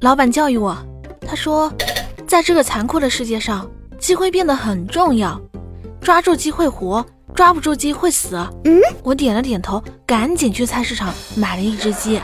老板教育我，他说在这个残酷的世界上，机会变得很重要。抓住机会，活；抓不住机会，死。我点了点头，赶紧去菜市场买了一只鸡。